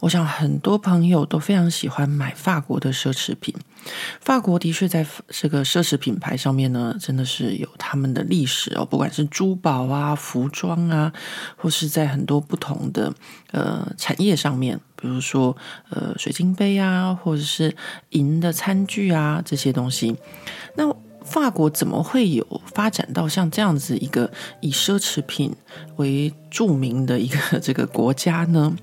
我想很多朋友都非常喜欢买法国的奢侈品。法国的确在这个奢侈品牌上面呢，真的是有他们的历史哦。不管是珠宝啊、服装啊，或是在很多不同的呃产业上面，比如说呃水晶杯啊，或者是银的餐具啊这些东西。那法国怎么会有发展到像这样子一个以奢侈品为著名的一个 这个国家呢？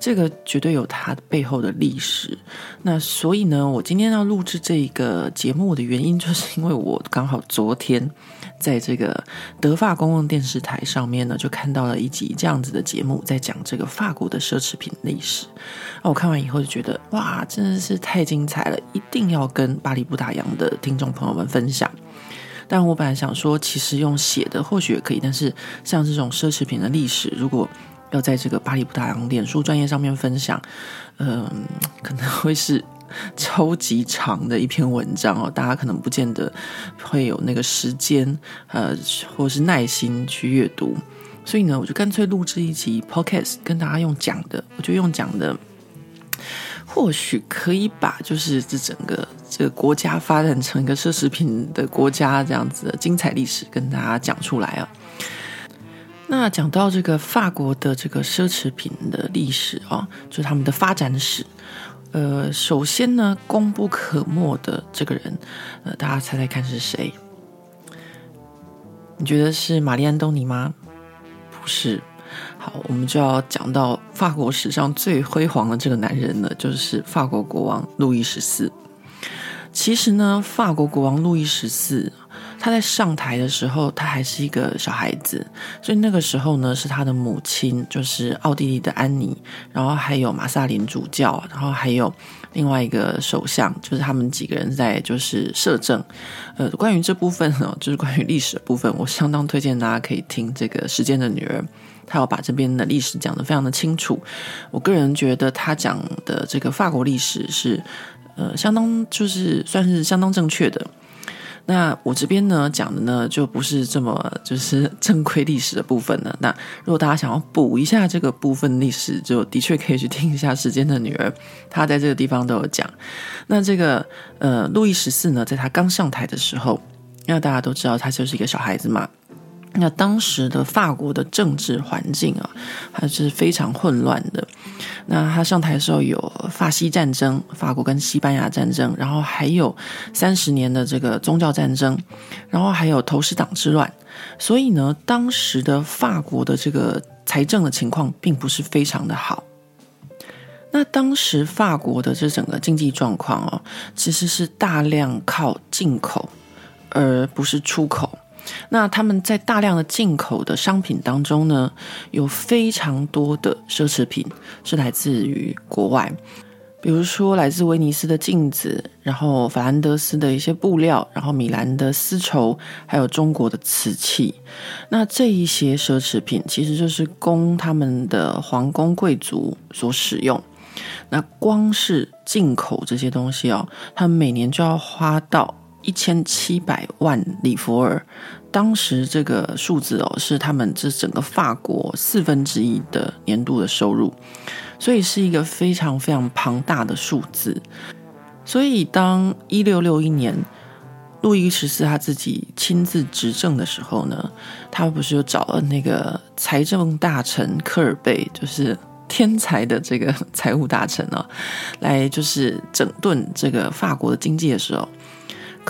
这个绝对有它背后的历史。那所以呢，我今天要录制这个节目的原因，就是因为我刚好昨天在这个德法公共电视台上面呢，就看到了一集这样子的节目，在讲这个法国的奢侈品历史。那我看完以后就觉得，哇，真的是太精彩了，一定要跟巴黎不打烊的听众朋友们分享。但我本来想说，其实用写的或许也可以，但是像这种奢侈品的历史，如果要在这个巴黎不打烊脸书专业上面分享，嗯、可能会是超级长的一篇文章哦，大家可能不见得会有那个时间，呃，或是耐心去阅读，所以呢，我就干脆录制一集 podcast 跟大家用讲的，我就用讲的，或许可以把就是这整个这个国家发展成一个奢侈品的国家这样子的精彩历史跟大家讲出来啊。那讲到这个法国的这个奢侈品的历史啊，就是他们的发展史。呃，首先呢，功不可没的这个人，呃，大家猜猜看是谁？你觉得是玛丽安东尼吗？不是。好，我们就要讲到法国史上最辉煌的这个男人呢，就是法国国王路易十四。其实呢，法国国王路易十四。他在上台的时候，他还是一个小孩子，所以那个时候呢，是他的母亲，就是奥地利的安妮，然后还有马萨林主教，然后还有另外一个首相，就是他们几个人在就是摄政。呃，关于这部分呢，就是关于历史的部分，我相当推荐大家可以听这个《时间的女儿》，他要把这边的历史讲得非常的清楚。我个人觉得他讲的这个法国历史是，呃，相当就是算是相当正确的。那我这边呢讲的呢就不是这么就是 正规历史的部分了。那如果大家想要补一下这个部分历史，就的确可以去听一下《时间的女儿》，她在这个地方都有讲。那这个呃，路易十四呢，在他刚上台的时候，因为大家都知道他就是一个小孩子嘛。那当时的法国的政治环境啊，还是非常混乱的。那他上台的时候有法西战争，法国跟西班牙战争，然后还有三十年的这个宗教战争，然后还有投石党之乱。所以呢，当时的法国的这个财政的情况并不是非常的好。那当时法国的这整个经济状况哦，其实是大量靠进口，而不是出口。那他们在大量的进口的商品当中呢，有非常多的奢侈品是来自于国外，比如说来自威尼斯的镜子，然后法兰德斯的一些布料，然后米兰的丝绸，还有中国的瓷器。那这一些奢侈品其实就是供他们的皇宫贵族所使用。那光是进口这些东西哦，他们每年就要花到一千七百万里弗尔。当时这个数字哦，是他们这整个法国四分之一的年度的收入，所以是一个非常非常庞大的数字。所以当一六六一年路易十四他自己亲自执政的时候呢，他不是又找了那个财政大臣科尔贝，就是天才的这个财务大臣啊，来就是整顿这个法国的经济的时候。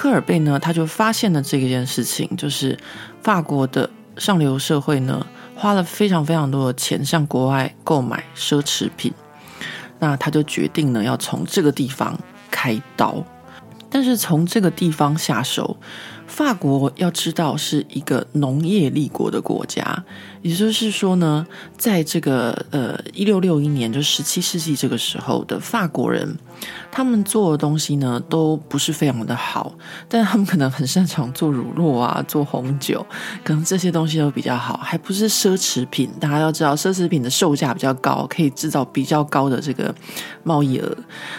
科尔贝呢，他就发现了这一件事情，就是法国的上流社会呢，花了非常非常多的钱向国外购买奢侈品，那他就决定呢，要从这个地方开刀。但是从这个地方下手，法国要知道是一个农业立国的国家，也就是说呢，在这个呃一六六一年，就十七世纪这个时候的法国人，他们做的东西呢都不是非常的好，但他们可能很擅长做乳酪啊，做红酒，可能这些东西都比较好，还不是奢侈品。大家要知道，奢侈品的售价比较高，可以制造比较高的这个贸易额。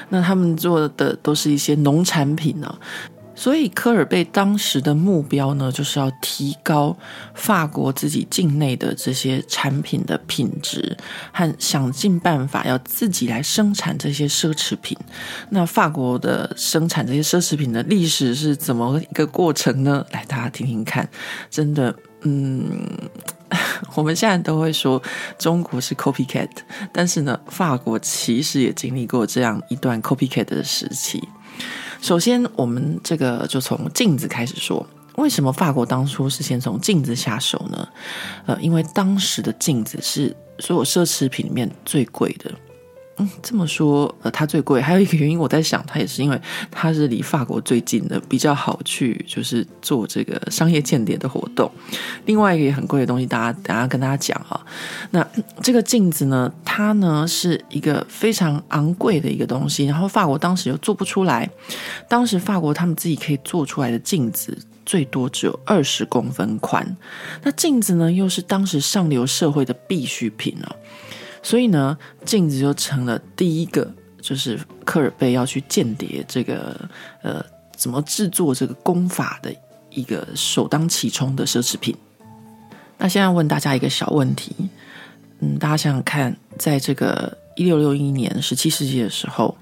那他们做的都是一些农产品呢、所以科尔贝当时的目标呢，就是要提高法国自己境内的这些产品的品质，和想尽办法要自己来生产这些奢侈品。那法国的生产这些奢侈品的历史是怎么一个过程呢？来，大家听听看。真的，嗯，我们现在都会说中国是 copycat，但是呢，法国其实也经历过这样一段 copycat 的时期。首先，我们这个就从镜子开始说。为什么法国当初是先从镜子下手呢？呃，因为当时的镜子是所有奢侈品里面最贵的。这么说，呃，它最贵，还有一个原因，我在想，它也是因为它是离法国最近的，比较好去，就是做这个商业间谍的活动。另外一个也很贵的东西，大家等下跟大家讲哈。那这个镜子呢，它呢是一个非常昂贵的一个东西，然后法国当时又做不出来。当时法国他们自己可以做出来的镜子，最多只有二十公分宽。那镜子呢，又是当时上流社会的必需品啊。所以呢，镜子就成了第一个，就是科尔贝要去间谍这个呃，怎么制作这个工法的一个首当其冲的奢侈品。那现在问大家一个小问题，嗯，大家想想看，在这个一六六一年十七世纪的时候，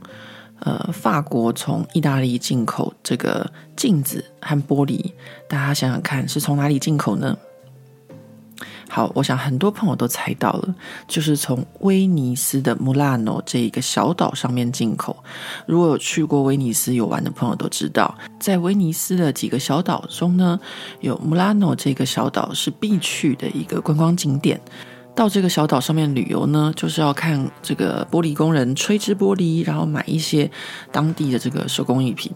呃，法国从意大利进口这个镜子和玻璃，大家想想看，是从哪里进口呢？好，我想很多朋友都猜到了，就是从威尼斯的穆拉诺这一个小岛上面进口。如果有去过威尼斯游玩的朋友都知道，在威尼斯的几个小岛中呢，有穆拉诺这个小岛是必去的一个观光景点。到这个小岛上面旅游呢，就是要看这个玻璃工人吹制玻璃，然后买一些当地的这个手工艺品。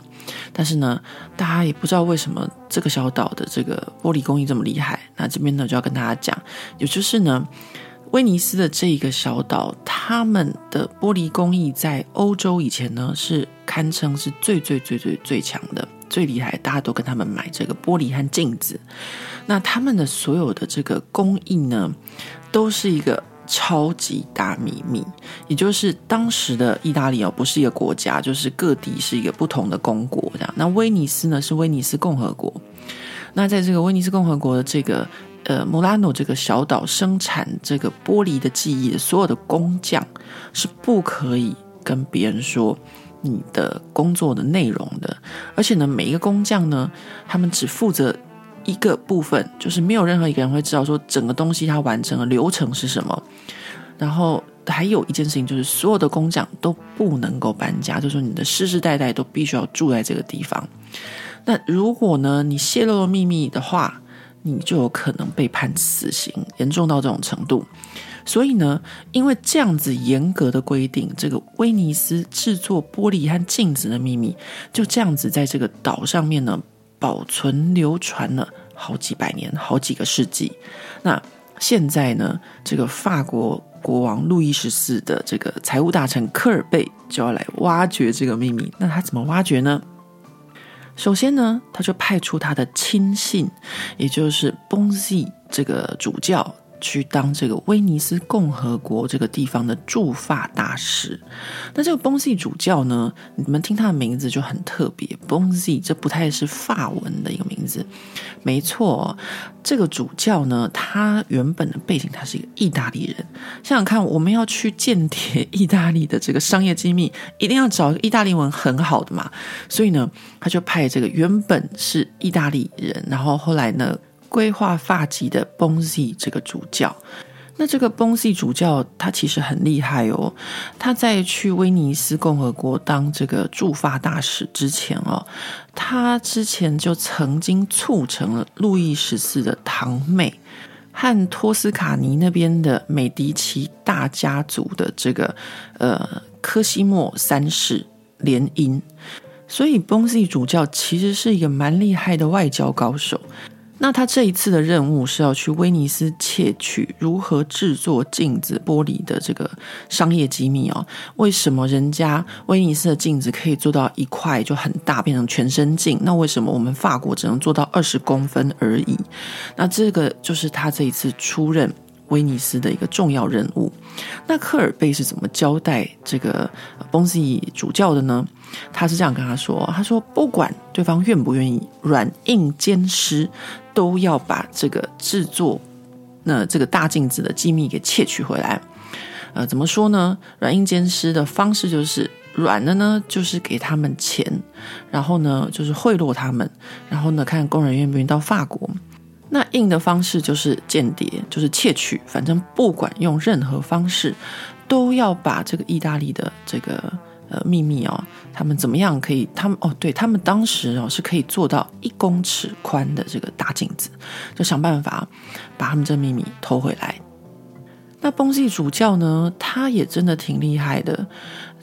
但是呢，大家也不知道为什么这个小岛的这个玻璃工艺这么厉害。那这边呢，就要跟大家讲，也就是呢，威尼斯的这一个小岛，他们的玻璃工艺在欧洲以前呢是堪称是最最最最最强的。最厉害，大家都跟他们买这个玻璃和镜子。那他们的所有的这个工艺呢，都是一个超级大秘密。也就是当时的意大利哦，不是一个国家，就是各地是一个不同的公国这样。那威尼斯呢，是威尼斯共和国。那在这个威尼斯共和国的这个呃穆拉诺这个小岛生产这个玻璃的技艺的所有的工匠是不可以跟别人说。你的工作的内容的，而且呢，每一个工匠呢，他们只负责一个部分，就是没有任何一个人会知道说整个东西它完成的流程是什么。然后还有一件事情就是，所有的工匠都不能够搬家，就说你的世世代代都必须要住在这个地方。那如果呢，你泄露了秘密的话，你就有可能被判死刑，严重到这种程度。所以呢，因为这样子严格的规定，这个威尼斯制作玻璃和镜子的秘密就这样子在这个岛上面呢保存流传了好几百年、好几个世纪。那现在呢，这个法国国王路易十四的这个财务大臣科尔贝就要来挖掘这个秘密。那他怎么挖掘呢？首先呢，他就派出他的亲信，也就是邦西这个主教。去当这个威尼斯共和国这个地方的驻法大使。那这个 Bonzi 主教呢，你们听他的名字就很特别，Bonzi 这不太是法文的一个名字。没错，这个主教呢，他原本的背景他是一个意大利人。想想看，我们要去间谍意大利的这个商业机密，一定要找意大利文很好的嘛。所以呢，他就派这个原本是意大利人，然后后来呢。规划发迹的 Bonzi 这个主教，那这个 Bonzi 主教他其实很厉害哦。他在去威尼斯共和国当这个驻法大使之前哦，他之前就曾经促成了路易十四的堂妹和托斯卡尼那边的美第奇大家族的这个呃科西莫三世联姻。所以 Bonzi 主教其实是一个蛮厉害的外交高手。那他这一次的任务是要去威尼斯窃取如何制作镜子玻璃的这个商业机密哦。为什么人家威尼斯的镜子可以做到一块就很大，变成全身镜？那为什么我们法国只能做到二十公分而已？那这个就是他这一次出任威尼斯的一个重要任务。那科尔贝是怎么交代这个崩西主教的呢？他是这样跟他说：“他说不管对方愿不愿意，软硬兼施，都要把这个制作那这个大镜子的机密给窃取回来。呃，怎么说呢？软硬兼施的方式就是软的呢，就是给他们钱，然后呢，就是贿赂他们，然后呢，看工人愿不愿意到法国。那硬的方式就是间谍，就是窃取。反正不管用任何方式，都要把这个意大利的这个。”呃，秘密哦，他们怎么样可以？他们哦，对，他们当时哦是可以做到一公尺宽的这个大镜子，就想办法把他们这秘密偷回来。那崩系主教呢，他也真的挺厉害的，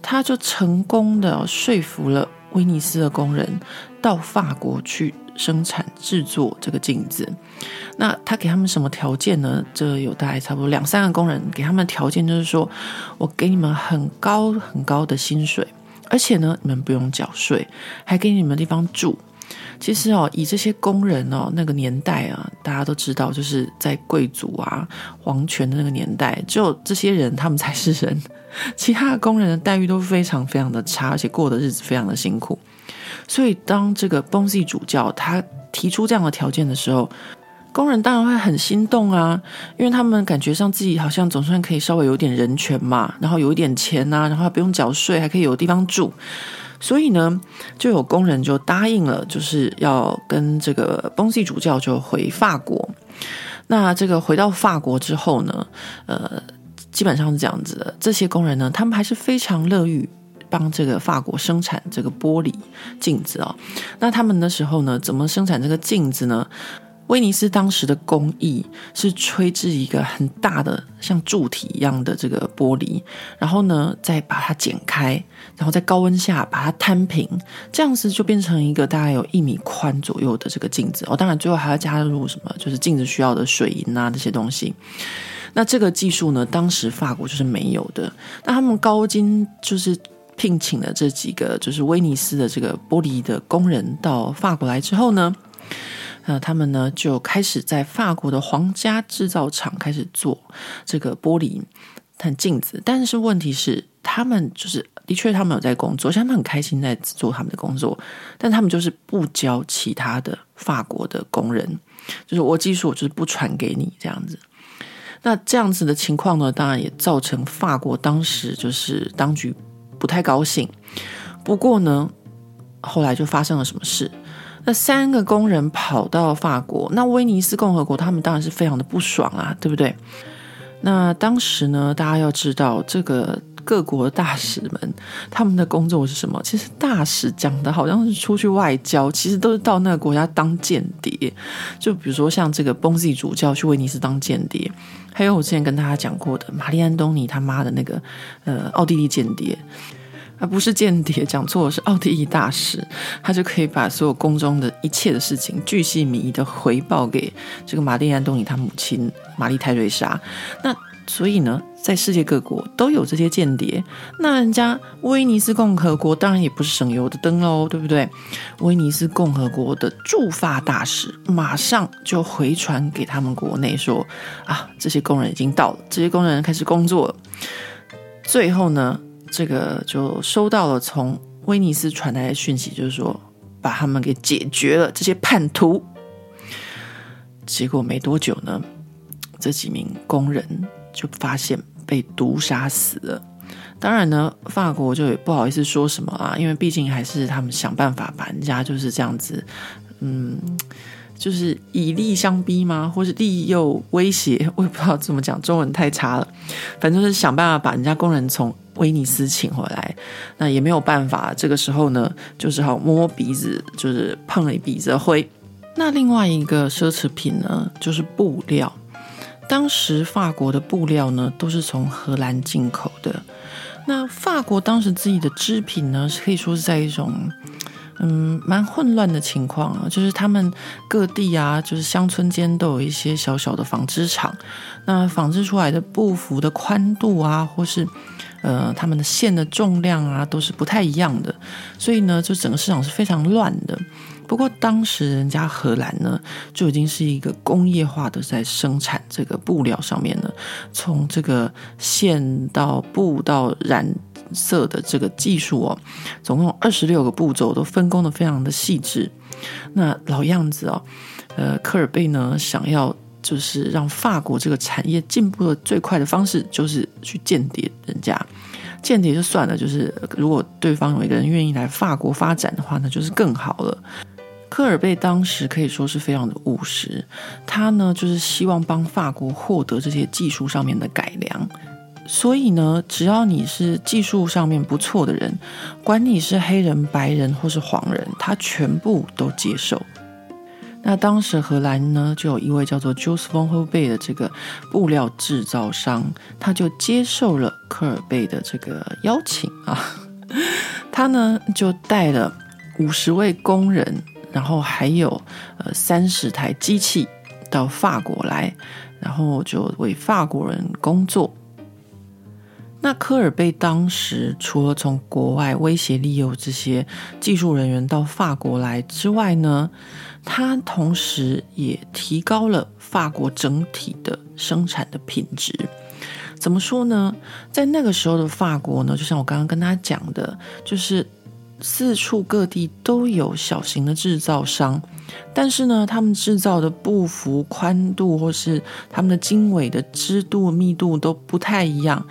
他就成功的说服了威尼斯的工人到法国去生产制作这个镜子。那他给他们什么条件呢？这有大概差不多两三个工人，给他们的条件就是说，我给你们很高很高的薪水，而且呢，你们不用缴税，还给你们地方住。其实哦，以这些工人哦，那个年代啊，大家都知道，就是在贵族啊、皇权的那个年代，只有这些人他们才是人，其他的工人的待遇都非常非常的差，而且过的日子非常的辛苦。所以，当这个崩西主教他提出这样的条件的时候，工人当然会很心动啊，因为他们感觉上自己好像总算可以稍微有点人权嘛，然后有一点钱啊，然后还不用缴税，还可以有地方住，所以呢，就有工人就答应了，就是要跟这个崩西主教就回法国。那这个回到法国之后呢，呃，基本上是这样子的，这些工人呢，他们还是非常乐于帮这个法国生产这个玻璃镜子哦。那他们那时候呢，怎么生产这个镜子呢？威尼斯当时的工艺是吹制一个很大的像柱体一样的这个玻璃，然后呢，再把它剪开，然后在高温下把它摊平，这样子就变成一个大概有一米宽左右的这个镜子。哦，当然最后还要加入什么，就是镜子需要的水银啊这些东西。那这个技术呢，当时法国就是没有的。那他们高金就是聘请了这几个就是威尼斯的这个玻璃的工人到法国来之后呢，那他们呢就开始在法国的皇家制造厂开始做这个玻璃和镜子，但是问题是，他们就是的确他们有在工作，像他们很开心在做他们的工作，但他们就是不教其他的法国的工人，就是我技术我就是不传给你这样子。那这样子的情况呢，当然也造成法国当时就是当局不太高兴。不过呢，后来就发生了什么事？那三个工人跑到法国，那威尼斯共和国他们当然是非常的不爽啊，对不对？那当时呢，大家要知道，这个各国大使们他们的工作是什么？其实大使讲的好像是出去外交，其实都是到那个国家当间谍。就比如说像这个崩西主教去威尼斯当间谍，还有我之前跟大家讲过的玛丽安东尼他妈的那个呃奥地利间谍。而不是间谍，讲错了，是奥地利大使，他就可以把所有宫中的一切的事情巨细靡遗的回报给这个玛丽安东尼他母亲玛丽泰瑞莎。那所以呢，在世界各国都有这些间谍。那人家威尼斯共和国当然也不是省油的灯喽，对不对？威尼斯共和国的驻法大使马上就回传给他们国内说：啊，这些工人已经到了，这些工人开始工作了。最后呢，这个就收到了从威尼斯传来的讯息，就是说把他们给解决了这些叛徒。结果没多久呢，这几名工人就发现被毒杀死了。当然呢，法国就也不好意思说什么啊，因为毕竟还是他们想办法把人家就是这样子，嗯。就是以利相逼吗？或是利诱威胁？我也不知道怎么讲，中文太差了。反正就是想办法把人家工人从威尼斯请回来。那也没有办法，这个时候呢，就只好摸摸鼻子，就是碰了一鼻子灰。那另外一个奢侈品呢，就是布料。当时法国的布料呢，都是从荷兰进口的。那法国当时自己的织品呢，是可以说是在一种。嗯，蛮混乱的情况啊，就是他们各地啊，就是乡村间都有一些小小的纺织厂，那纺织出来的布幅的宽度啊，或是呃他们的线的重量啊，都是不太一样的，所以呢，就整个市场是非常乱的。不过当时人家荷兰呢，就已经是一个工业化的在生产这个布料上面呢，从这个线到布到染。色的这个技术哦，总共二十六个步骤都分工的非常的细致。那老样子哦，呃，科尔贝呢想要就是让法国这个产业进步的最快的方式，就是去间谍人家。间谍就算了，就是如果对方有一个人愿意来法国发展的话，那就是更好了。科尔贝当时可以说是非常的务实，他呢就是希望帮法国获得这些技术上面的改良。所以呢，只要你是技术上面不错的人，管你是黑人、白人或是黄人，他全部都接受。那当时荷兰呢，就有一位叫做 Jules van Holbe 的这个布料制造商，他就接受了科尔贝的这个邀请啊。他呢就带了五十位工人，然后还有呃三十台机器到法国来，然后就为法国人工作。那科尔贝当时除了从国外威胁利诱这些技术人员到法国来之外呢，他同时也提高了法国整体的生产的品质。怎么说呢？在那个时候的法国呢，就像我刚刚跟他讲的，就是四处各地都有小型的制造商，但是呢，他们制造的布幅宽度或是他们的经纬的织度密度都不太一样。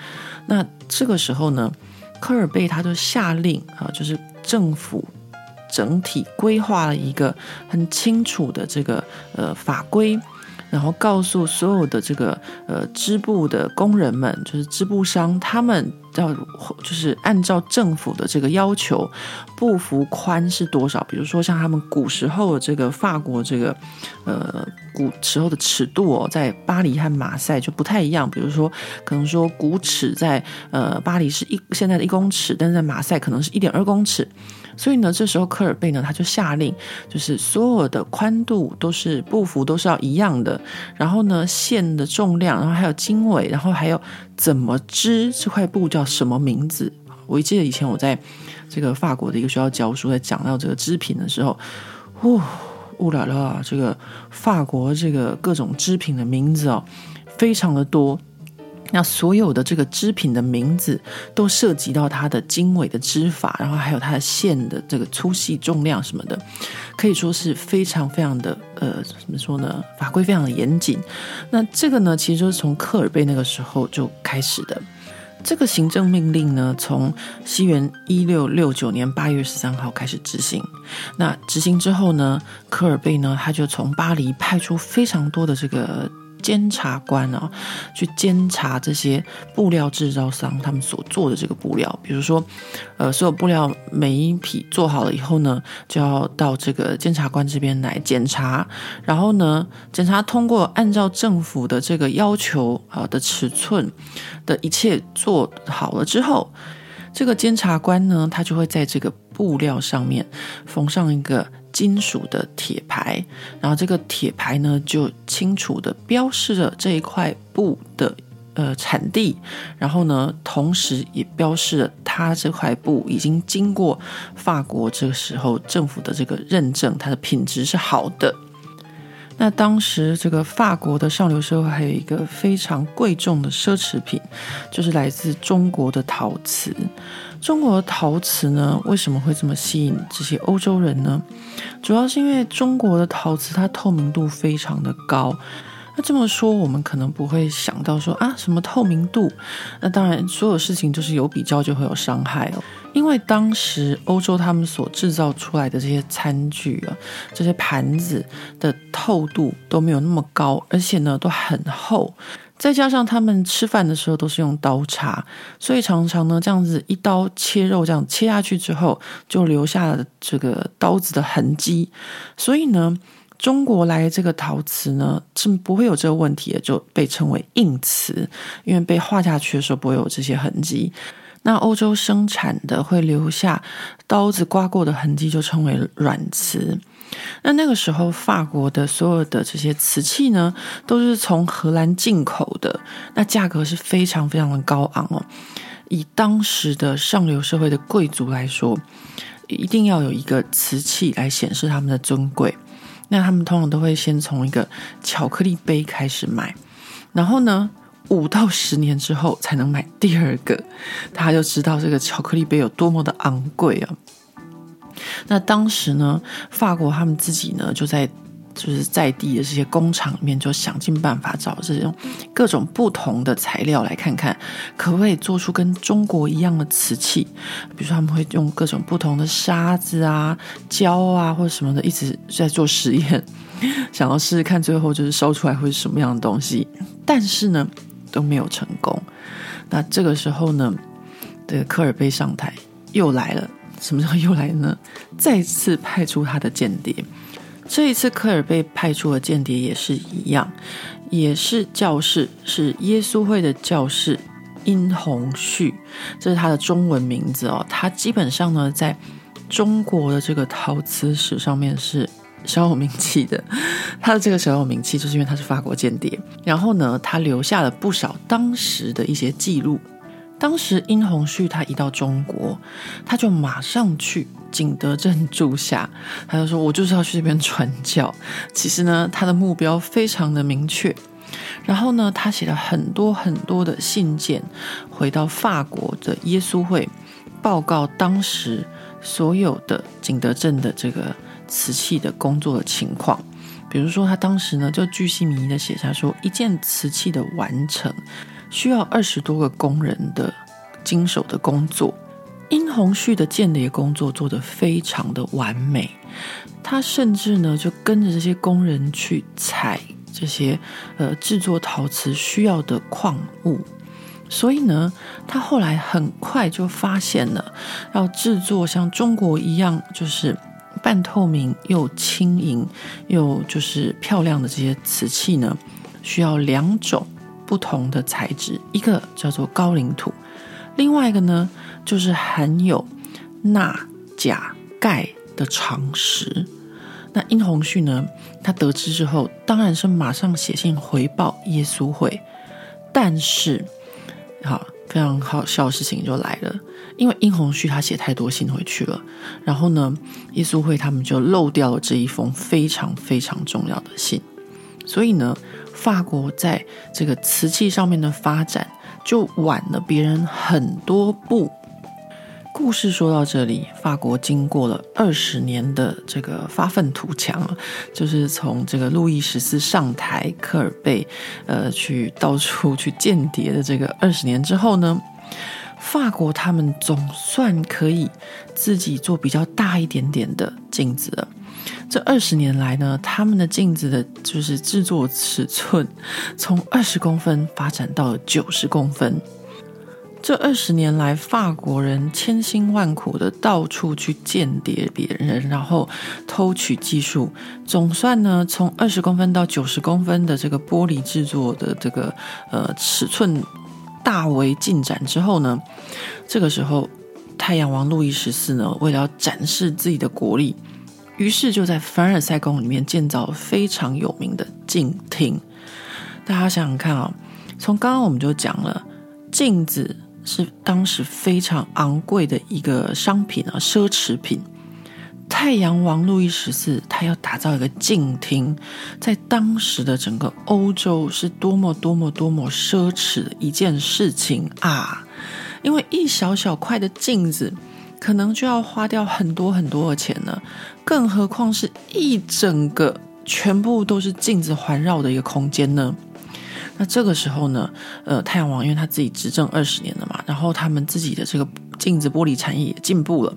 那这个时候呢，科尔贝他就下令啊，就是政府整体规划了一个很清楚的这个呃法规。然后告诉所有的这个呃织布的工人们，就是织布商，他们要就是按照政府的这个要求，布幅宽是多少？比如说像他们古时候的这个法国这个呃古时候的尺度哦，在巴黎和马赛就不太一样。比如说可能说古尺在呃巴黎是一现在的一公尺，但是在马赛可能是一点二公尺。所以呢，这时候科尔贝呢，他就下令，就是所有的宽度都是布幅都是要一样的，然后呢，线的重量，然后还有经纬，然后还有怎么织这块布叫什么名字？我记得以前我在这个法国的一个学校教书，在讲到这个织品的时候，呜，呜啦啦，这个法国这个各种织品的名字哦，非常的多。那所有的这个织品的名字都涉及到它的经纬的织法，然后还有它的线的这个粗细、重量什么的，可以说是非常非常的呃，怎么说呢？法规非常的严谨。那这个呢，其实就是从科尔贝那个时候就开始的。这个行政命令呢，从西元一六六九年八月十三号开始执行。那执行之后呢，科尔贝呢，他就从巴黎派出非常多的这个。监察官啊，去监察这些布料制造商他们所做的这个布料，比如说，呃，所有布料每一匹做好了以后呢，就要到这个监察官这边来检查，然后呢，检查通过按照政府的这个要求啊的尺寸的一切做好了之后，这个监察官呢，他就会在这个布料上面缝上一个。金属的铁牌，然后这个铁牌呢，就清楚的标示着这一块布的呃产地，然后呢，同时也标示了它这块布已经经过法国这个时候政府的这个认证，它的品质是好的。那当时这个法国的上流社会还有一个非常贵重的奢侈品，就是来自中国的陶瓷。中国的陶瓷呢，为什么会这么吸引这些欧洲人呢？主要是因为中国的陶瓷它透明度非常的高。那这么说，我们可能不会想到说啊，什么透明度？那当然，所有事情就是有比较就会有伤害哦。因为当时欧洲他们所制造出来的这些餐具啊，这些盘子的透度都没有那么高，而且呢都很厚，再加上他们吃饭的时候都是用刀叉，所以常常呢这样子一刀切肉，这样切下去之后就留下了这个刀子的痕迹，所以呢。中国来这个陶瓷呢，是不会有这个问题的，就被称为硬瓷，因为被画下去的时候不会有这些痕迹。那欧洲生产的会留下刀子刮过的痕迹，就称为软瓷。那那个时候，法国的所有的这些瓷器呢，都是从荷兰进口的，那价格是非常非常的高昂哦。以当时的上流社会的贵族来说，一定要有一个瓷器来显示他们的尊贵。那他们通常都会先从一个巧克力杯开始买，然后呢，五到十年之后才能买第二个。他就知道这个巧克力杯有多么的昂贵啊。那当时呢，法国他们自己呢就在。就是在地的这些工厂里面，就想尽办法找这种各种不同的材料来看看，可不可以做出跟中国一样的瓷器。比如说，他们会用各种不同的沙子啊、胶啊或者什么的，一直在做实验，想要试试看最后就是烧出来会是什么样的东西。但是呢，都没有成功。那这个时候呢，这个科尔贝上台又来了。什么时候又来呢？再次派出他的间谍。这一次，科尔被派出的间谍也是一样，也是教士，是耶稣会的教士殷红旭，这是他的中文名字哦。他基本上呢，在中国的这个陶瓷史上面是小有名气的。他的这个小有名气，就是因为他是法国间谍。然后呢，他留下了不少当时的一些记录。当时殷红旭他一到中国，他就马上去。景德镇住下，他就说：“我就是要去这边传教。”其实呢，他的目标非常的明确。然后呢，他写了很多很多的信件，回到法国的耶稣会，报告当时所有的景德镇的这个瓷器的工作的情况。比如说，他当时呢就巨细靡遗的写下说，一件瓷器的完成需要二十多个工人的经手的工作。殷红旭的间谍工作做得非常的完美，他甚至呢就跟着这些工人去采这些呃制作陶瓷需要的矿物，所以呢，他后来很快就发现了，要制作像中国一样就是半透明又轻盈又就是漂亮的这些瓷器呢，需要两种不同的材质，一个叫做高岭土。另外一个呢，就是含有钠、钾、钙的长石。那殷红旭呢，他得知之后，当然是马上写信回报耶稣会。但是，好，非常好笑的事情就来了，因为殷红旭他写太多信回去了，然后呢，耶稣会他们就漏掉了这一封非常非常重要的信。所以呢，法国在这个瓷器上面的发展。就晚了别人很多步。故事说到这里，法国经过了二十年的这个发愤图强，就是从这个路易十四上台，科尔贝呃去到处去间谍的这个二十年之后呢，法国他们总算可以自己做比较大一点点的镜子了。这二十年来呢，他们的镜子的就是制作尺寸从二十公分发展到了九十公分。这二十年来，法国人千辛万苦的到处去间谍别人，然后偷取技术，总算呢，从二十公分到九十公分的这个玻璃制作的这个呃尺寸大为进展之后呢，这个时候太阳王路易十四呢，为了要展示自己的国力。于是就在凡尔赛宫里面建造非常有名的镜厅。大家想想看啊、哦，从刚刚我们就讲了，镜子是当时非常昂贵的一个商品啊，奢侈品。太阳王路易十四他要打造一个镜厅，在当时的整个欧洲是多么多么多么奢侈的一件事情啊！因为一小小块的镜子。可能就要花掉很多很多的钱呢，更何况是一整个全部都是镜子环绕的一个空间呢？那这个时候呢，呃，太阳王因为他自己执政二十年了嘛，然后他们自己的这个镜子玻璃产业也进步了，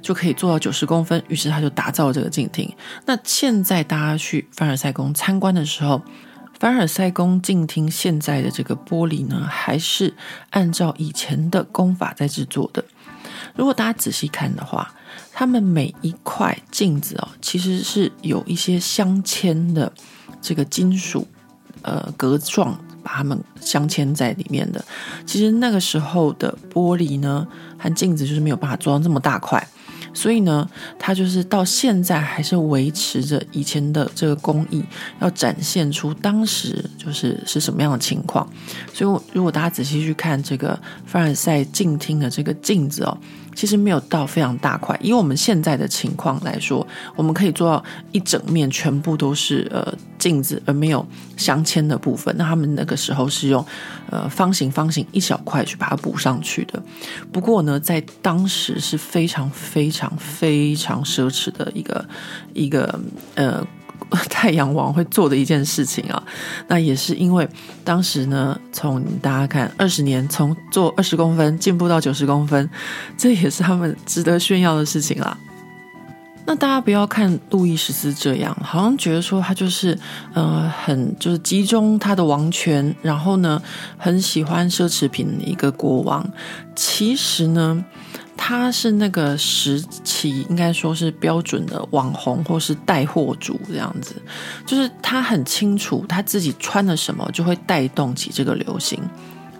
就可以做到九十公分，于是他就打造了这个镜厅。那现在大家去凡尔赛宫参观的时候，凡尔赛宫镜厅现在的这个玻璃呢，还是按照以前的工法在制作的。如果大家仔细看的话，它们每一块镜子哦，其实是有一些镶嵌的这个金属呃格状把它们镶嵌在里面的。其实那个时候的玻璃呢和镜子就是没有办法做到这么大块。所以呢，它就是到现在还是维持着以前的这个工艺，要展现出当时就是是什么样的情况。所以，如果大家仔细去看这个凡尔赛镜厅的这个镜子哦。其实没有到非常大块，以我们现在的情况来说，我们可以做到一整面全部都是呃镜子，而没有镶嵌的部分。那他们那个时候是用呃方形方形一小块去把它补上去的。不过呢，在当时是非常非常非常奢侈的一个一个呃。太阳王会做的一件事情啊，那也是因为当时呢，从大家看二十年，从做二十公分进步到九十公分，这也是他们值得炫耀的事情啦。那大家不要看路易十四这样，好像觉得说他就是呃很就是集中他的王权，然后呢很喜欢奢侈品的一个国王。其实呢。他是那个时期应该说是标准的网红或是带货主这样子，就是他很清楚他自己穿了什么就会带动起这个流行，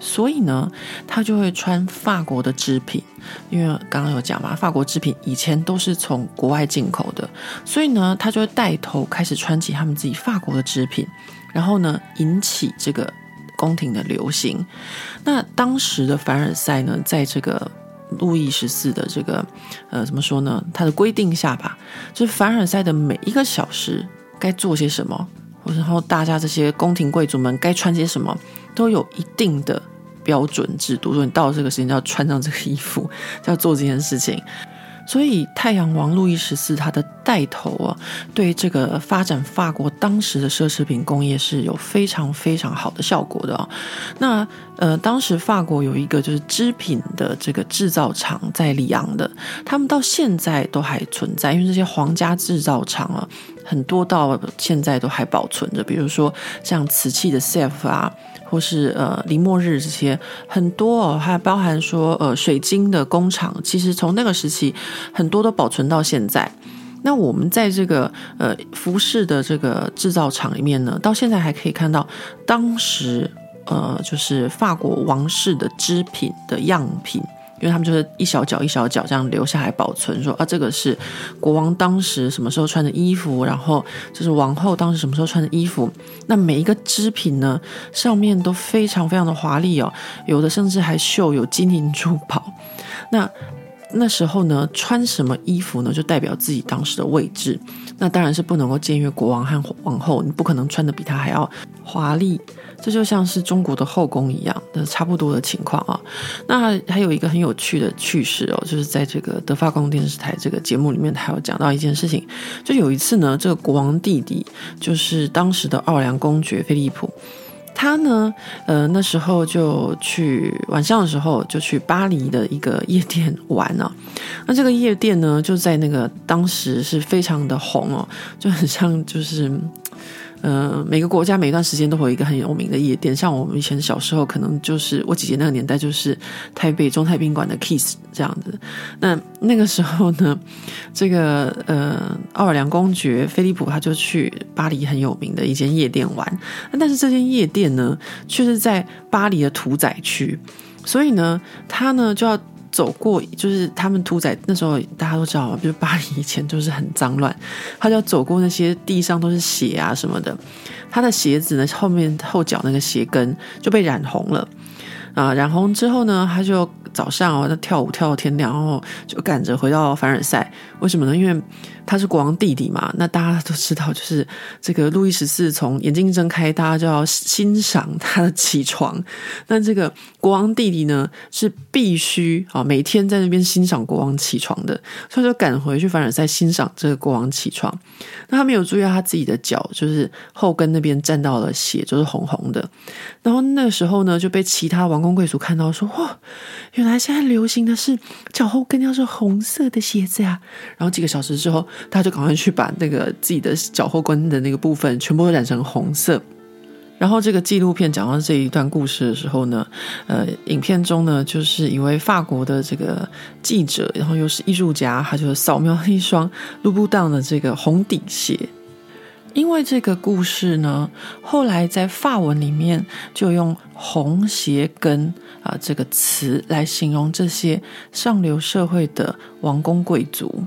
所以呢，他就会穿法国的织品，因为刚刚有讲嘛，法国织品以前都是从国外进口的，所以呢，他就会带头开始穿起他们自己法国的织品，然后呢，引起这个宫廷的流行。那当时的凡尔赛呢，在这个。路易十四的这个，呃，怎么说呢？他的规定下吧，就是凡尔赛的每一个小时该做些什么，然后大家这些宫廷贵族们该穿些什么，都有一定的标准制度。说你到了这个时间就要穿上这个衣服，就要做这件事情。所以，太阳王路易十四他的带头啊，对这个发展法国当时的奢侈品工业是有非常非常好的效果的啊。那呃，当时法国有一个就是织品的这个制造厂在里昂的，他们到现在都还存在，因为这些皇家制造厂啊，很多到现在都还保存着，比如说像瓷器的 Sèvres 啊。或是呃，林末日这些很多哦，还包含说呃，水晶的工厂，其实从那个时期很多都保存到现在。那我们在这个呃服饰的这个制造厂里面呢，到现在还可以看到当时呃，就是法国王室的织品的样品。因为他们就是一小角一小角这样留下来保存，说啊，这个是国王当时什么时候穿的衣服，然后就是王后当时什么时候穿的衣服。那每一个织品呢，上面都非常非常的华丽哦，有的甚至还绣有金银珠宝。那那时候呢，穿什么衣服呢，就代表自己当时的位置。那当然是不能够僭越国王和王后，你不可能穿的比他还要华丽。这就像是中国的后宫一样的差不多的情况啊。那还有一个很有趣的趣事哦，就是在这个德法公电视台这个节目里面，他有讲到一件事情，就有一次呢，这个国王弟弟就是当时的奥良公爵菲利普，他呢，呃，那时候就去晚上的时候就去巴黎的一个夜店玩了。那这个夜店呢，就在那个当时是非常的红哦，就很像就是。呃，每个国家每段时间都会有一个很有名的夜店，像我们以前小时候，可能就是我姐姐那个年代，就是台北中泰宾馆的 Kiss 这样子。那那个时候呢，这个呃奥尔良公爵菲利普他就去巴黎很有名的一间夜店玩，但是这间夜店呢，却是在巴黎的屠宰区，所以呢，他呢就要。走过就是他们屠宰那时候，大家都知道嘛，就是巴黎以前就是很脏乱，他就走过那些地上都是血啊什么的，他的鞋子呢后面后脚那个鞋跟就被染红了。啊，染红之后呢，他就早上哦，他跳舞跳到天亮，然后就赶着回到凡尔赛，为什么呢？因为他是国王弟弟嘛，那大家都知道，就是这个路易十四从眼睛睁开，大家就要欣赏他的起床。那这个国王弟弟呢，是必须啊每天在那边欣赏国王起床的，所以就赶回去凡尔赛欣赏这个国王起床。那他没有注意到他自己的脚，就是后跟那边沾到了血，就是红红的。然后那个时候呢，就被其他王公贵族看到，说：“哇，原来现在流行的是脚后跟要是红色的鞋子呀。”然后几个小时之后。他就赶快去把那个自己的脚后跟的那个部分全部都染成红色。然后这个纪录片讲到这一段故事的时候呢，呃，影片中呢就是一位法国的这个记者，然后又是艺术家，他就扫描了一双露布当的这个红底鞋。因为这个故事呢，后来在法文里面就用“红鞋跟”啊这个词来形容这些上流社会的王公贵族。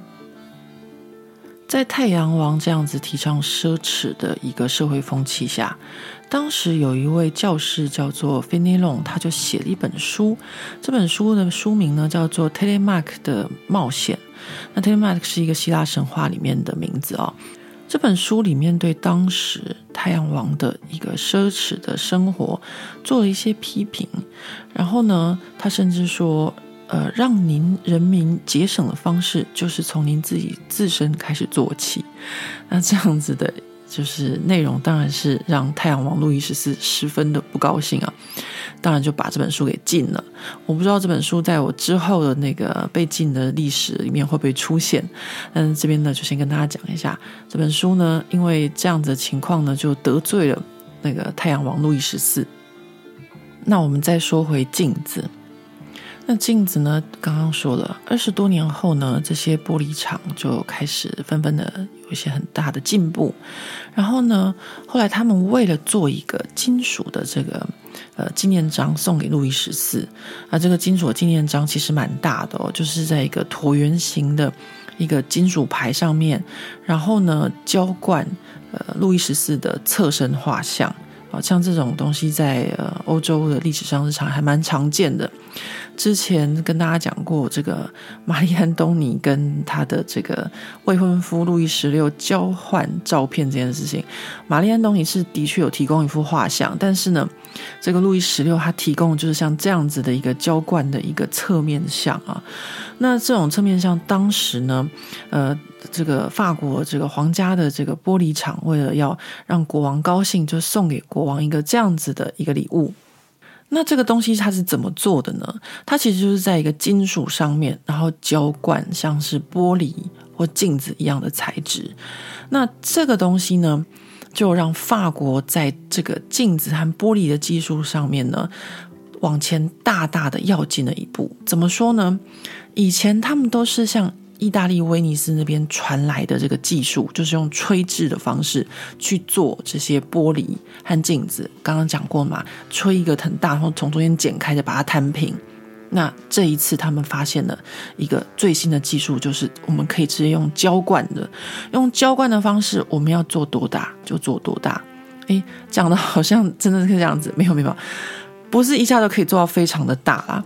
在太阳王这样子提倡奢侈的一个社会风气下，当时有一位教士叫做 Fénélon，他就写了一本书。这本书的书名呢叫做《Télémaque 的冒险》。那 Télémaque 是一个希腊神话里面的名字哦。这本书里面对当时太阳王的一个奢侈的生活做了一些批评。然后呢，他甚至说。呃，让您人民节省的方式，就是从您自己自身开始做起。那这样子的，就是内容，当然是让太阳王路易十四十分的不高兴啊。当然就把这本书给禁了。我不知道这本书在我之后的那个被禁的历史里面会不会出现。但这边呢，就先跟大家讲一下，这本书呢，因为这样子的情况呢，就得罪了那个太阳王路易十四。那我们再说回镜子。那镜子呢？刚刚说了，二十多年后呢，这些玻璃厂就开始纷纷的有一些很大的进步。然后呢，后来他们为了做一个金属的这个呃纪念章送给路易十四，那，这个金属纪念章其实蛮大的哦，就是在一个椭圆形的一个金属牌上面，然后呢浇灌呃路易十四的侧身画像好，像这种东西在呃欧洲的历史上日常还蛮常见的。之前跟大家讲过，这个玛丽·安东尼跟他的这个未婚夫路易十六交换照片这件事情，玛丽·安东尼是的确有提供一幅画像，但是呢，这个路易十六他提供就是像这样子的一个浇灌的一个侧面像啊。那这种侧面像，当时呢，呃，这个法国这个皇家的这个玻璃厂为了要让国王高兴，就送给国王一个这样子的一个礼物。那这个东西它是怎么做的呢？它其实就是在一个金属上面，然后浇灌像是玻璃或镜子一样的材质。那这个东西呢，就让法国在这个镜子和玻璃的技术上面呢，往前大大的要进了一步。怎么说呢？以前他们都是像。意大利威尼斯那边传来的这个技术，就是用吹制的方式去做这些玻璃和镜子。刚刚讲过嘛，吹一个很大，然后从中间剪开的，把它摊平。那这一次他们发现了一个最新的技术，就是我们可以直接用浇灌的，用浇灌的方式，我们要做多大就做多大。诶，讲的好像真的是这样子，没有没有，不是一下都可以做到非常的大啦。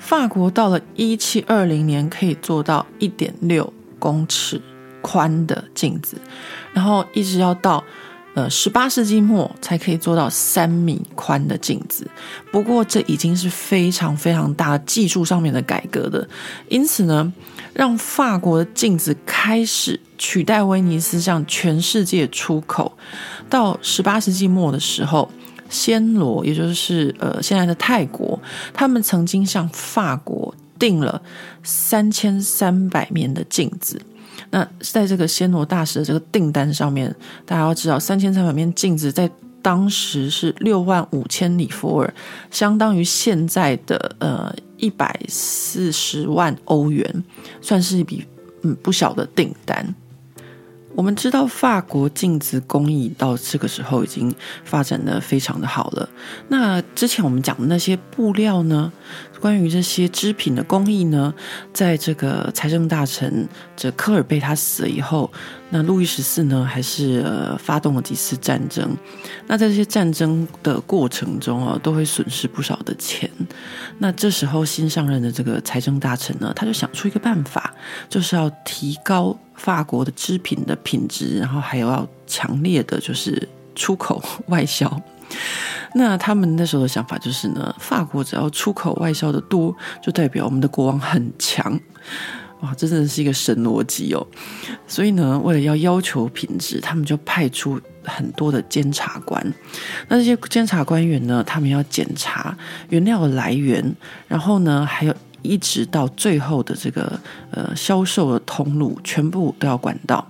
法国到了一七二零年可以做到一点六公尺宽的镜子，然后一直要到呃十八世纪末才可以做到三米宽的镜子。不过这已经是非常非常大技术上面的改革的，因此呢，让法国的镜子开始取代威尼斯向全世界出口。到十八世纪末的时候。暹罗，也就是呃现在的泰国，他们曾经向法国订了三千三百面的镜子。那在这个暹罗大使的这个订单上面，大家要知道，三千三百面镜子在当时是六万五千里弗尔，相当于现在的呃一百四十万欧元，算是一笔嗯不小的订单。我们知道法国镜子工艺到这个时候已经发展的非常的好了。那之前我们讲的那些布料呢？关于这些织品的工艺呢，在这个财政大臣这科尔贝他死了以后，那路易十四呢还是呃发动了几次战争。那在这些战争的过程中啊，都会损失不少的钱。那这时候新上任的这个财政大臣呢，他就想出一个办法，就是要提高法国的织品的品质，然后还有要强烈的就是出口外销。那他们那时候的想法就是呢，法国只要出口外销的多，就代表我们的国王很强。哇，这真的是一个神逻辑哦。所以呢，为了要要求品质，他们就派出很多的监察官。那这些监察官员呢，他们要检查原料的来源，然后呢，还有一直到最后的这个呃销售的通路，全部都要管到。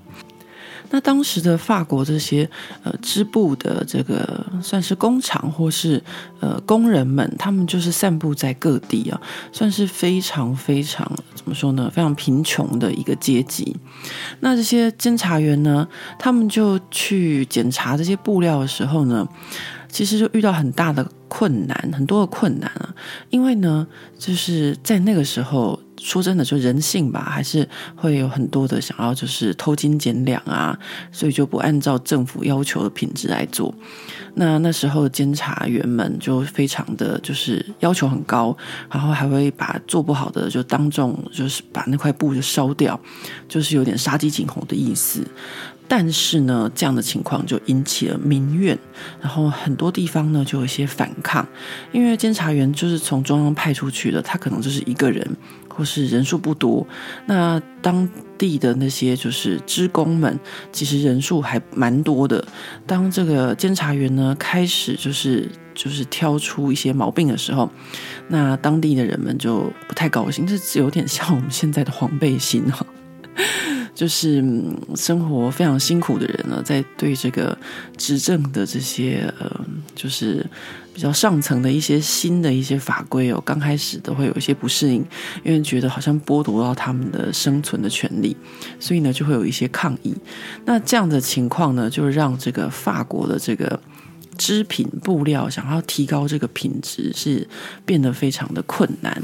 那当时的法国这些呃织布的这个算是工厂或是呃工人们，他们就是散布在各地啊，算是非常非常怎么说呢？非常贫穷的一个阶级。那这些监察员呢，他们就去检查这些布料的时候呢，其实就遇到很大的困难，很多的困难啊，因为呢，就是在那个时候。说真的，就人性吧，还是会有很多的想要，就是偷斤减两啊，所以就不按照政府要求的品质来做。那那时候的监察员们就非常的就是要求很高，然后还会把做不好的就当众就是把那块布就烧掉，就是有点杀鸡儆猴的意思。但是呢，这样的情况就引起了民怨，然后很多地方呢就有一些反抗，因为监察员就是从中央派出去的，他可能就是一个人，或是人数不多。那当地的那些就是职工们，其实人数还蛮多的。当这个监察员呢开始就是就是挑出一些毛病的时候，那当地的人们就不太高兴，这有点像我们现在的黄背心哈。就是生活非常辛苦的人呢，在对这个执政的这些呃，就是比较上层的一些新的一些法规哦，刚开始都会有一些不适应，因为觉得好像剥夺到他们的生存的权利，所以呢就会有一些抗议。那这样的情况呢，就让这个法国的这个织品布料想要提高这个品质，是变得非常的困难。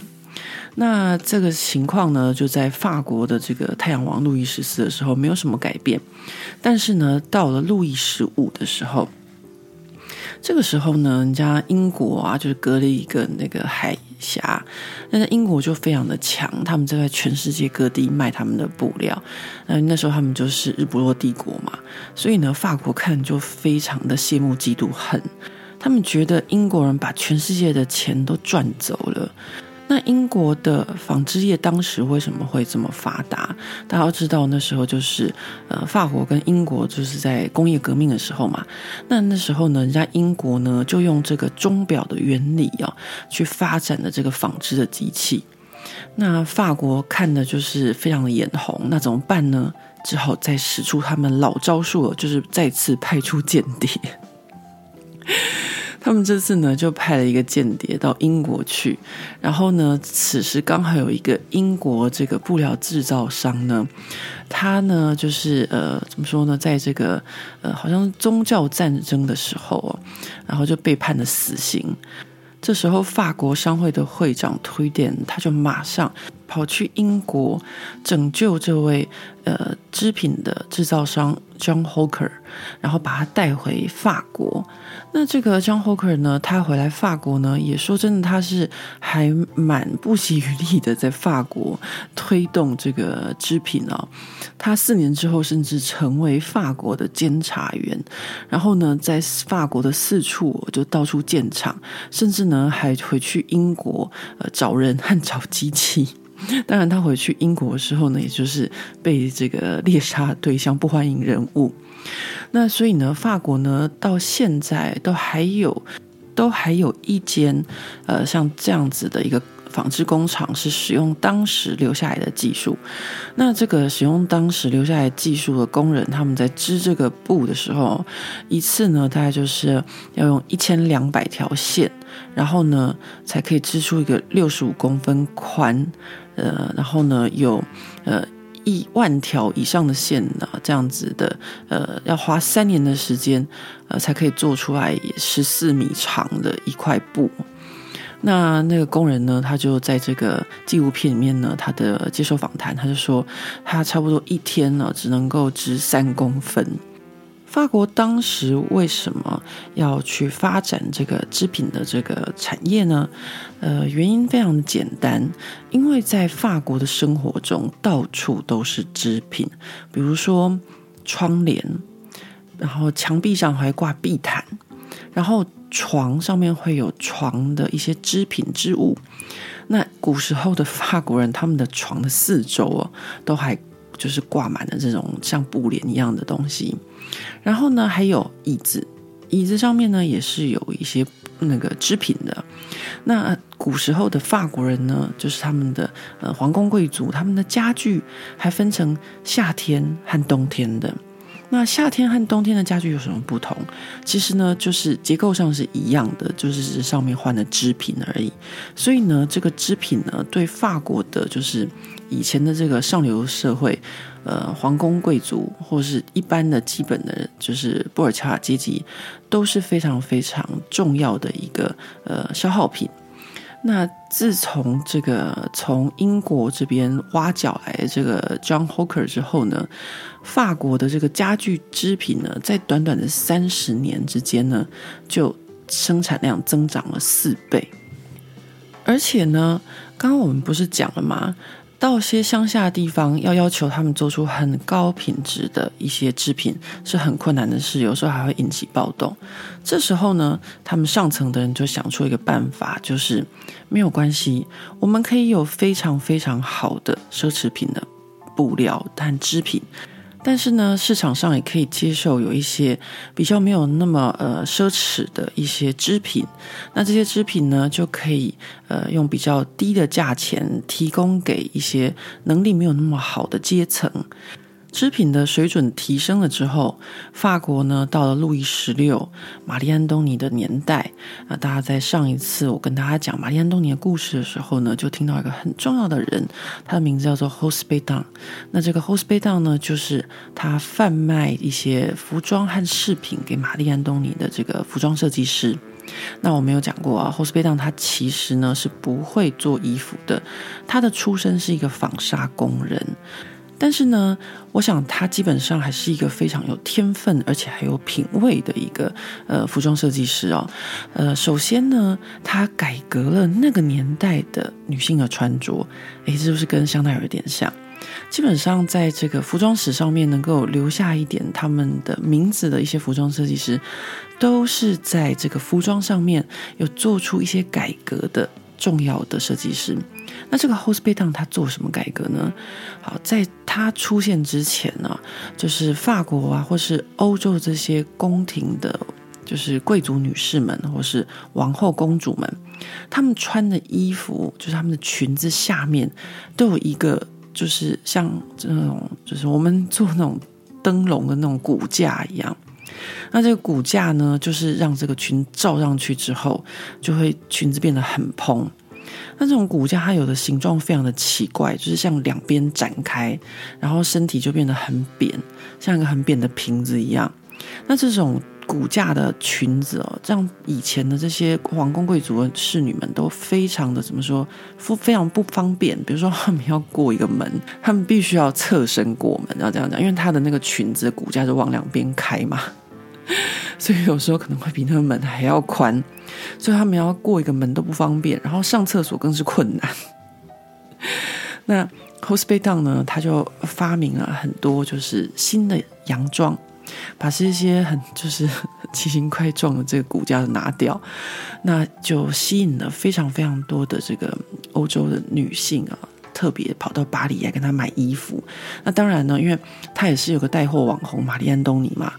那这个情况呢，就在法国的这个太阳王路易十四的时候没有什么改变，但是呢，到了路易十五的时候，这个时候呢，人家英国啊，就是隔了一个那个海峡，但是英国就非常的强，他们就在全世界各地卖他们的布料。那那时候他们就是日不落帝国嘛，所以呢，法国看就非常的羡慕嫉妒恨，他们觉得英国人把全世界的钱都赚走了。那英国的纺织业当时为什么会这么发达？大家要知道，那时候就是呃，法国跟英国就是在工业革命的时候嘛。那那时候呢，人家英国呢就用这个钟表的原理啊，去发展了这个纺织的机器。那法国看的就是非常的眼红，那怎么办呢？只好再使出他们老招数了，就是再次派出间谍。他们这次呢，就派了一个间谍到英国去，然后呢，此时刚好有一个英国这个布料制造商呢，他呢就是呃，怎么说呢，在这个呃，好像宗教战争的时候哦，然后就被判了死刑。这时候，法国商会的会长推典，他就马上跑去英国拯救这位呃织品的制造商 John Hawker，然后把他带回法国。那这个 John Hawker 呢，他回来法国呢，也说真的，他是还蛮不遗余力的，在法国推动这个织品啊、哦。他四年之后，甚至成为法国的监察员，然后呢，在法国的四处就到处建厂，甚至呢还回去英国呃找人和找机器。当然，他回去英国的时候呢，也就是被这个猎杀对象、不欢迎人物。那所以呢，法国呢到现在都还有都还有一间呃像这样子的一个。纺织工厂是使用当时留下来的技术，那这个使用当时留下来技术的工人，他们在织这个布的时候，一次呢大概就是要用一千两百条线，然后呢才可以织出一个六十五公分宽，呃，然后呢有呃一万条以上的线呢，这样子的，呃，要花三年的时间，呃，才可以做出来十四米长的一块布。那那个工人呢，他就在这个纪录片里面呢，他的接受访谈，他就说他差不多一天呢只能够织三公分。法国当时为什么要去发展这个织品的这个产业呢？呃，原因非常的简单，因为在法国的生活中到处都是织品，比如说窗帘，然后墙壁上还挂地毯，然后。床上面会有床的一些织品织物，那古时候的法国人，他们的床的四周哦，都还就是挂满了这种像布帘一样的东西。然后呢，还有椅子，椅子上面呢也是有一些那个织品的。那古时候的法国人呢，就是他们的呃皇宫贵族，他们的家具还分成夏天和冬天的。那夏天和冬天的家具有什么不同？其实呢，就是结构上是一样的，就是上面换了织品而已。所以呢，这个织品呢，对法国的，就是以前的这个上流社会，呃，皇宫贵族或是一般的基本的，就是布尔乔亚阶级，都是非常非常重要的一个呃消耗品。那自从这个从英国这边挖角来的这个 John Hooker 之后呢，法国的这个家具织品呢，在短短的三十年之间呢，就生产量增长了四倍。而且呢，刚刚我们不是讲了吗？到些乡下地方，要要求他们做出很高品质的一些制品是很困难的事，有时候还会引起暴动。这时候呢，他们上层的人就想出一个办法，就是没有关系，我们可以有非常非常好的奢侈品的布料和织品。但是呢，市场上也可以接受有一些比较没有那么呃奢侈的一些织品，那这些织品呢，就可以呃用比较低的价钱提供给一些能力没有那么好的阶层。织品的水准提升了之后，法国呢，到了路易十六、玛丽安东尼的年代啊，大家在上一次我跟大家讲玛丽安东尼的故事的时候呢，就听到一个很重要的人，他的名字叫做 Hosse Bédard。那这个 Hosse Bédard 呢，就是他贩卖一些服装和饰品给玛丽安东尼的这个服装设计师。那我没有讲过啊，Hosse Bédard 他其实呢是不会做衣服的，他的出身是一个纺纱工人。但是呢，我想他基本上还是一个非常有天分，而且还有品味的一个呃服装设计师哦。呃，首先呢，他改革了那个年代的女性的穿着，诶，是不是跟香奈儿有点像？基本上在这个服装史上面能够留下一点他们的名字的一些服装设计师，都是在这个服装上面有做出一些改革的重要的设计师。那这个 Hosse Bédard 他做什么改革呢？好，在他出现之前呢，就是法国啊，或是欧洲这些宫廷的，就是贵族女士们，或是王后公主们，她们穿的衣服，就是她们的裙子下面都有一个，就是像这种，就是我们做那种灯笼的那种骨架一样。那这个骨架呢，就是让这个裙罩上去之后，就会裙子变得很蓬。那这种骨架它有的形状非常的奇怪，就是像两边展开，然后身体就变得很扁，像一个很扁的瓶子一样。那这种骨架的裙子哦，这样以前的这些皇宫贵族的侍女们都非常的怎么说，非常不方便。比如说他们要过一个门，他们必须要侧身过门，要这样讲，因为他的那个裙子骨架就往两边开嘛。所以有时候可能会比那个门还要宽，所以他们要过一个门都不方便，然后上厕所更是困难。那 Hosse Bédard 呢，他就发明了很多就是新的洋装，把这些很 就是奇形怪状的这个骨架拿掉，那就吸引了非常非常多的这个欧洲的女性啊。特别跑到巴黎来跟他买衣服，那当然呢，因为他也是有个带货网红玛丽安东尼嘛，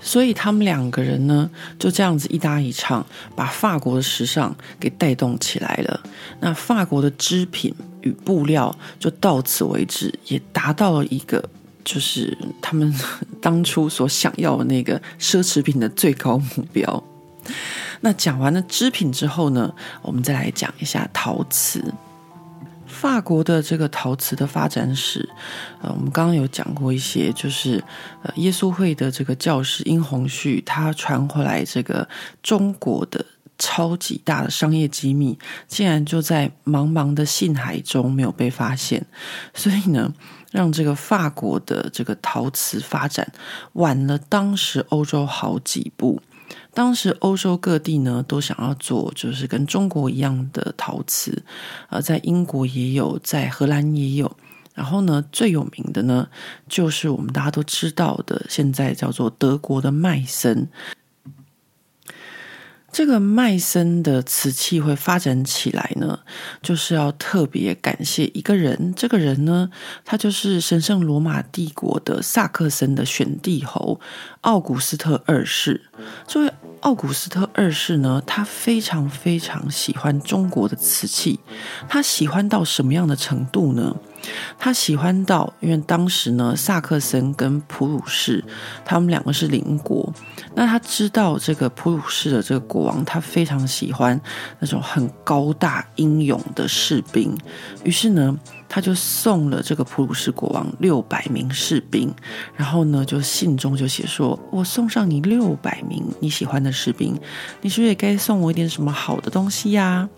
所以他们两个人呢就这样子一搭一唱，把法国的时尚给带动起来了。那法国的织品与布料就到此为止，也达到了一个就是他们 当初所想要的那个奢侈品的最高目标。那讲完了织品之后呢，我们再来讲一下陶瓷。法国的这个陶瓷的发展史，呃，我们刚刚有讲过一些，就是呃，耶稣会的这个教师殷红旭，他传回来这个中国的超级大的商业机密，竟然就在茫茫的信海中没有被发现，所以呢，让这个法国的这个陶瓷发展晚了当时欧洲好几步。当时欧洲各地呢都想要做，就是跟中国一样的陶瓷，呃，在英国也有，在荷兰也有。然后呢，最有名的呢，就是我们大家都知道的，现在叫做德国的麦森。这个麦森的瓷器会发展起来呢，就是要特别感谢一个人。这个人呢，他就是神圣罗马帝国的萨克森的选帝侯奥古斯特二世。这位奥古斯特二世呢，他非常非常喜欢中国的瓷器。他喜欢到什么样的程度呢？他喜欢到，因为当时呢，萨克森跟普鲁士他们两个是邻国。那他知道这个普鲁士的这个国王，他非常喜欢那种很高大英勇的士兵，于是呢，他就送了这个普鲁士国王六百名士兵，然后呢，就信中就写说：“我送上你六百名你喜欢的士兵，你是不是也该送我一点什么好的东西呀？”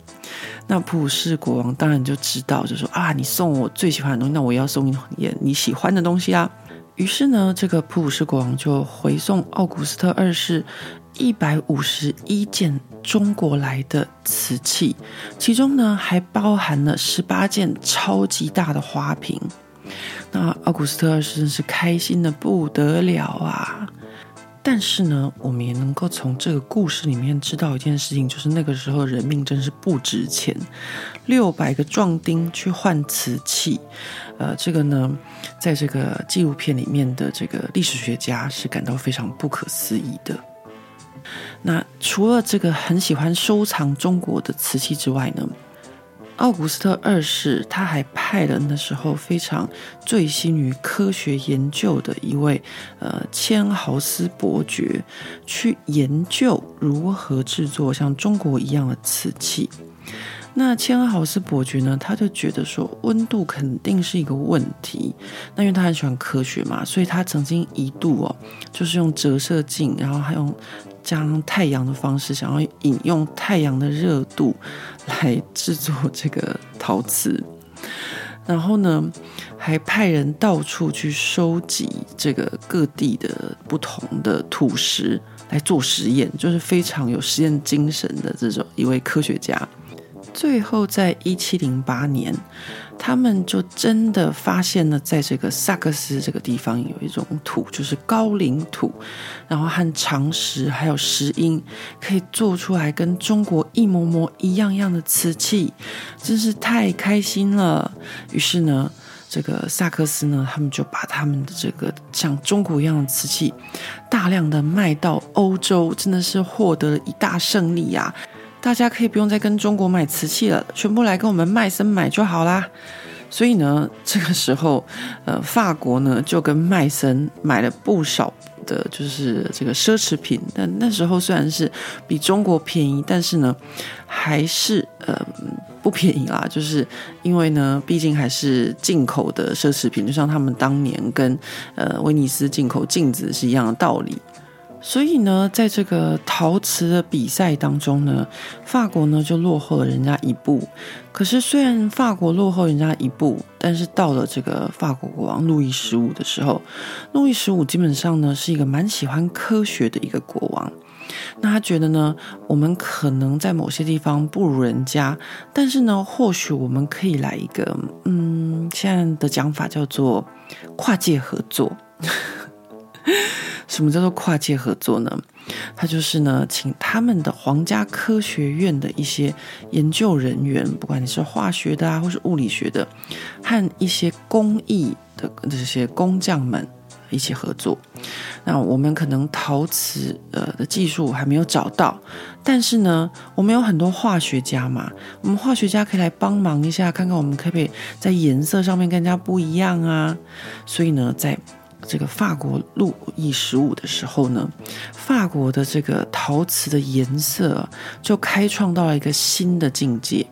那普鲁士国王当然就知道，就说：“啊，你送我最喜欢的东西，那我要送你你喜欢的东西啊。”于是呢，这个普鲁士国王就回送奥古斯特二世一百五十一件中国来的瓷器，其中呢还包含了十八件超级大的花瓶。那奥古斯特二世真是开心的不得了啊！但是呢，我们也能够从这个故事里面知道一件事情，就是那个时候人命真是不值钱，六百个壮丁去换瓷器，呃，这个呢，在这个纪录片里面的这个历史学家是感到非常不可思议的。那除了这个很喜欢收藏中国的瓷器之外呢，奥古斯特二世他还派了那时候非常醉心于科学研究的一位呃千豪斯伯爵去研究如何制作像中国一样的瓷器。那千豪斯伯爵呢，他就觉得说温度肯定是一个问题。那因为他很喜欢科学嘛，所以他曾经一度哦，就是用折射镜，然后还用。将太阳的方式，想要引用太阳的热度来制作这个陶瓷，然后呢，还派人到处去收集这个各地的不同的土石来做实验，就是非常有实验精神的这种一位科学家。最后，在一七零八年，他们就真的发现了，在这个萨克斯这个地方有一种土，就是高岭土，然后和长石还有石英可以做出来跟中国一模模一样样的瓷器，真是太开心了。于是呢，这个萨克斯呢，他们就把他们的这个像中国一样的瓷器，大量的卖到欧洲，真的是获得了一大胜利呀、啊。大家可以不用再跟中国买瓷器了，全部来跟我们麦森买就好啦。所以呢，这个时候，呃，法国呢就跟麦森买了不少的，就是这个奢侈品。但那时候虽然是比中国便宜，但是呢，还是呃不便宜啦。就是因为呢，毕竟还是进口的奢侈品，就像他们当年跟呃威尼斯进口镜子是一样的道理。所以呢，在这个陶瓷的比赛当中呢，法国呢就落后了人家一步。可是虽然法国落后人家一步，但是到了这个法国国王路易十五的时候，路易十五基本上呢是一个蛮喜欢科学的一个国王。那他觉得呢，我们可能在某些地方不如人家，但是呢，或许我们可以来一个，嗯，现在的讲法叫做跨界合作。什么叫做跨界合作呢？他就是呢，请他们的皇家科学院的一些研究人员，不管你是化学的啊，或是物理学的，和一些工艺的这些工匠们一起合作。那我们可能陶瓷呃的技术还没有找到，但是呢，我们有很多化学家嘛，我们化学家可以来帮忙一下，看看我们可不可以在颜色上面更加不一样啊。所以呢，在这个法国路易十五的时候呢，法国的这个陶瓷的颜色就开创到了一个新的境界。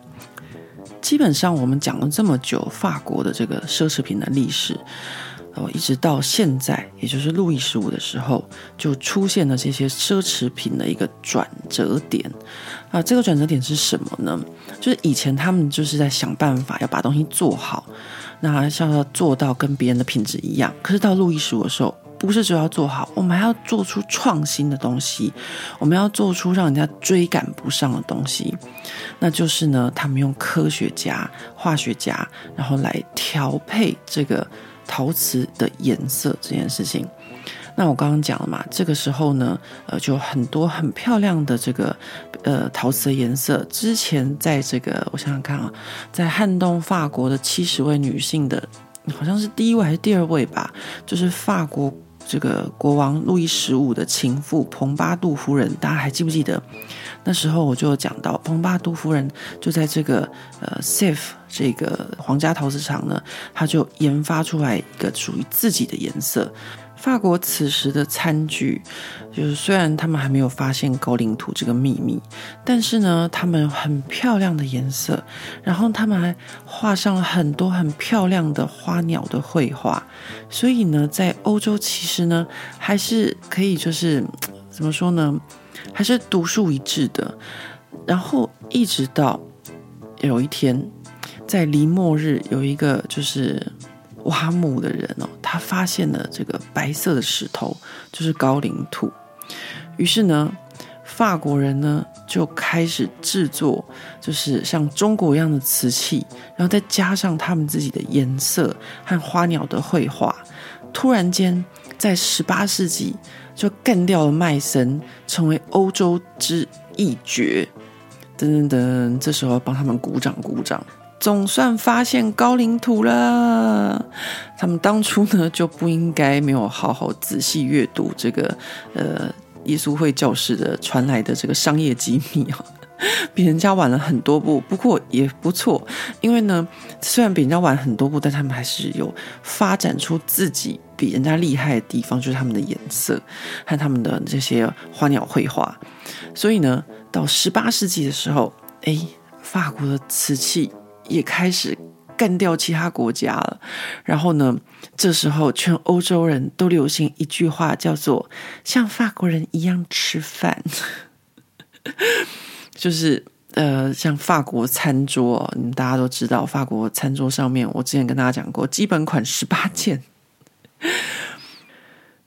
基本上，我们讲了这么久法国的这个奢侈品的历史，哦，一直到现在，也就是路易十五的时候，就出现了这些奢侈品的一个转折点。啊，这个转折点是什么呢？就是以前他们就是在想办法要把东西做好。那像要做到跟别人的品质一样，可是到路易十五的时候，不是只要做好，我们还要做出创新的东西，我们要做出让人家追赶不上的东西。那就是呢，他们用科学家、化学家，然后来调配这个陶瓷的颜色这件事情。那我刚刚讲了嘛，这个时候呢，呃，就很多很漂亮的这个呃陶瓷的颜色。之前在这个我想想看啊，在撼动法国的七十位女性的，好像是第一位还是第二位吧？就是法国这个国王路易十五的情妇蓬巴杜夫人，大家还记不记得？那时候我就讲到，蓬巴杜夫人就在这个呃 Sèv 这个皇家陶瓷厂呢，她就研发出来一个属于自己的颜色。法国此时的餐具，就是虽然他们还没有发现高岭土这个秘密，但是呢，他们很漂亮的颜色，然后他们还画上了很多很漂亮的花鸟的绘画，所以呢，在欧洲其实呢，还是可以就是怎么说呢，还是独树一帜的。然后一直到有一天，在离末日，有一个就是。挖墓的人哦，他发现了这个白色的石头，就是高岭土。于是呢，法国人呢就开始制作，就是像中国一样的瓷器，然后再加上他们自己的颜色和花鸟的绘画。突然间，在十八世纪就干掉了麦森，成为欧洲之一绝。噔噔噔，这时候帮他们鼓掌鼓掌。总算发现高岭土了。他们当初呢就不应该没有好好仔细阅读这个呃耶稣会教士的传来的这个商业机密啊，比人家晚了很多步。不过也不错，因为呢虽然比人家晚很多步，但他们还是有发展出自己比人家厉害的地方，就是他们的颜色和他们的这些花鸟绘画。所以呢，到十八世纪的时候，哎，法国的瓷器。也开始干掉其他国家了，然后呢，这时候全欧洲人都流行一句话，叫做“像法国人一样吃饭”，就是呃，像法国餐桌，你们大家都知道，法国餐桌上面，我之前跟大家讲过，基本款十八件。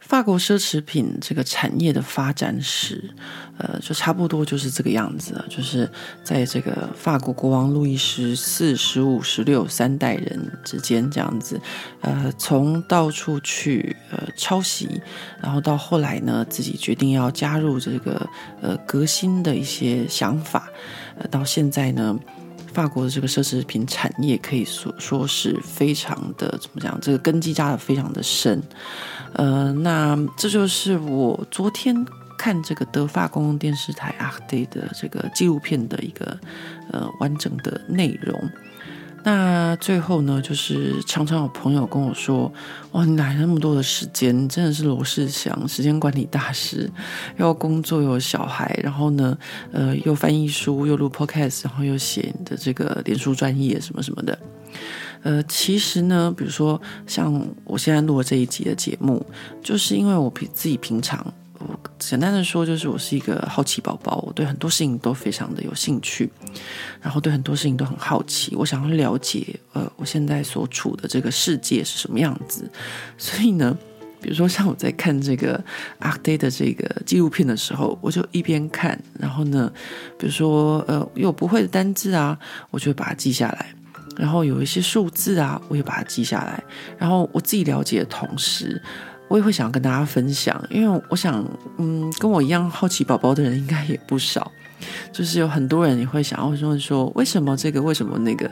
法国奢侈品这个产业的发展史，呃，就差不多就是这个样子，就是在这个法国国王路易十四、十五、十六三代人之间这样子，呃，从到处去呃抄袭，然后到后来呢，自己决定要加入这个呃革新的一些想法，呃，到现在呢。法国的这个奢侈品产业可以说说是非常的怎么讲？这个根基扎得非常的深。呃，那这就是我昨天看这个德法公共电视台 Arte 的这个纪录片的一个呃完整的内容。那最后呢，就是常常有朋友跟我说：“哇，你哪来那么多的时间？真的是罗世祥，时间管理大师，又工作又有小孩，然后呢，呃，又翻译书，又录 podcast，然后又写你的这个脸书专页什么什么的。呃，其实呢，比如说像我现在录的这一集的节目，就是因为我平自己平常。”我简单的说，就是我是一个好奇宝宝，我对很多事情都非常的有兴趣，然后对很多事情都很好奇，我想要了解，呃，我现在所处的这个世界是什么样子。所以呢，比如说像我在看这个阿德的这个纪录片的时候，我就一边看，然后呢，比如说呃，有不会的单字啊，我就会把它记下来，然后有一些数字啊，我也把它记下来，然后我自己了解的同时。我也会想要跟大家分享，因为我想，嗯，跟我一样好奇宝宝的人应该也不少，就是有很多人也会想要说说，为什么这个，为什么那个，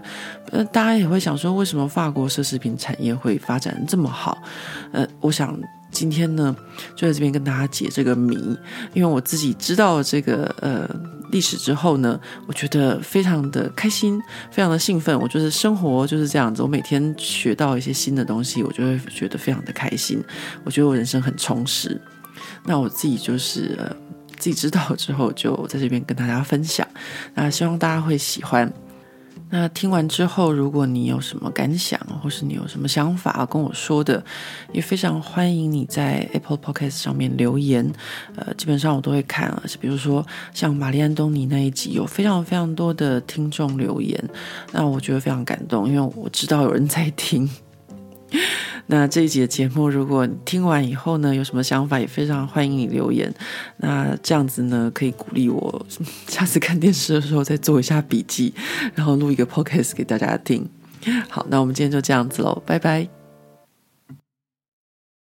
呃，大家也会想说，为什么法国奢侈品产业会发展这么好？呃，我想。今天呢，就在这边跟大家解这个谜，因为我自己知道这个呃历史之后呢，我觉得非常的开心，非常的兴奋。我就是生活就是这样子，我每天学到一些新的东西，我就会觉得非常的开心。我觉得我人生很充实。那我自己就是呃自己知道之后，就在这边跟大家分享。那希望大家会喜欢。那听完之后，如果你有什么感想，或是你有什么想法要跟我说的，也非常欢迎你在 Apple Podcast 上面留言。呃，基本上我都会看啊，比如说像玛丽安东尼那一集，有非常非常多的听众留言，那我觉得非常感动，因为我知道有人在听。那这一集节目，如果你听完以后呢，有什么想法，也非常欢迎你留言。那这样子呢，可以鼓励我下次看电视的时候再做一下笔记，然后录一个 podcast 给大家听。好，那我们今天就这样子喽，拜拜。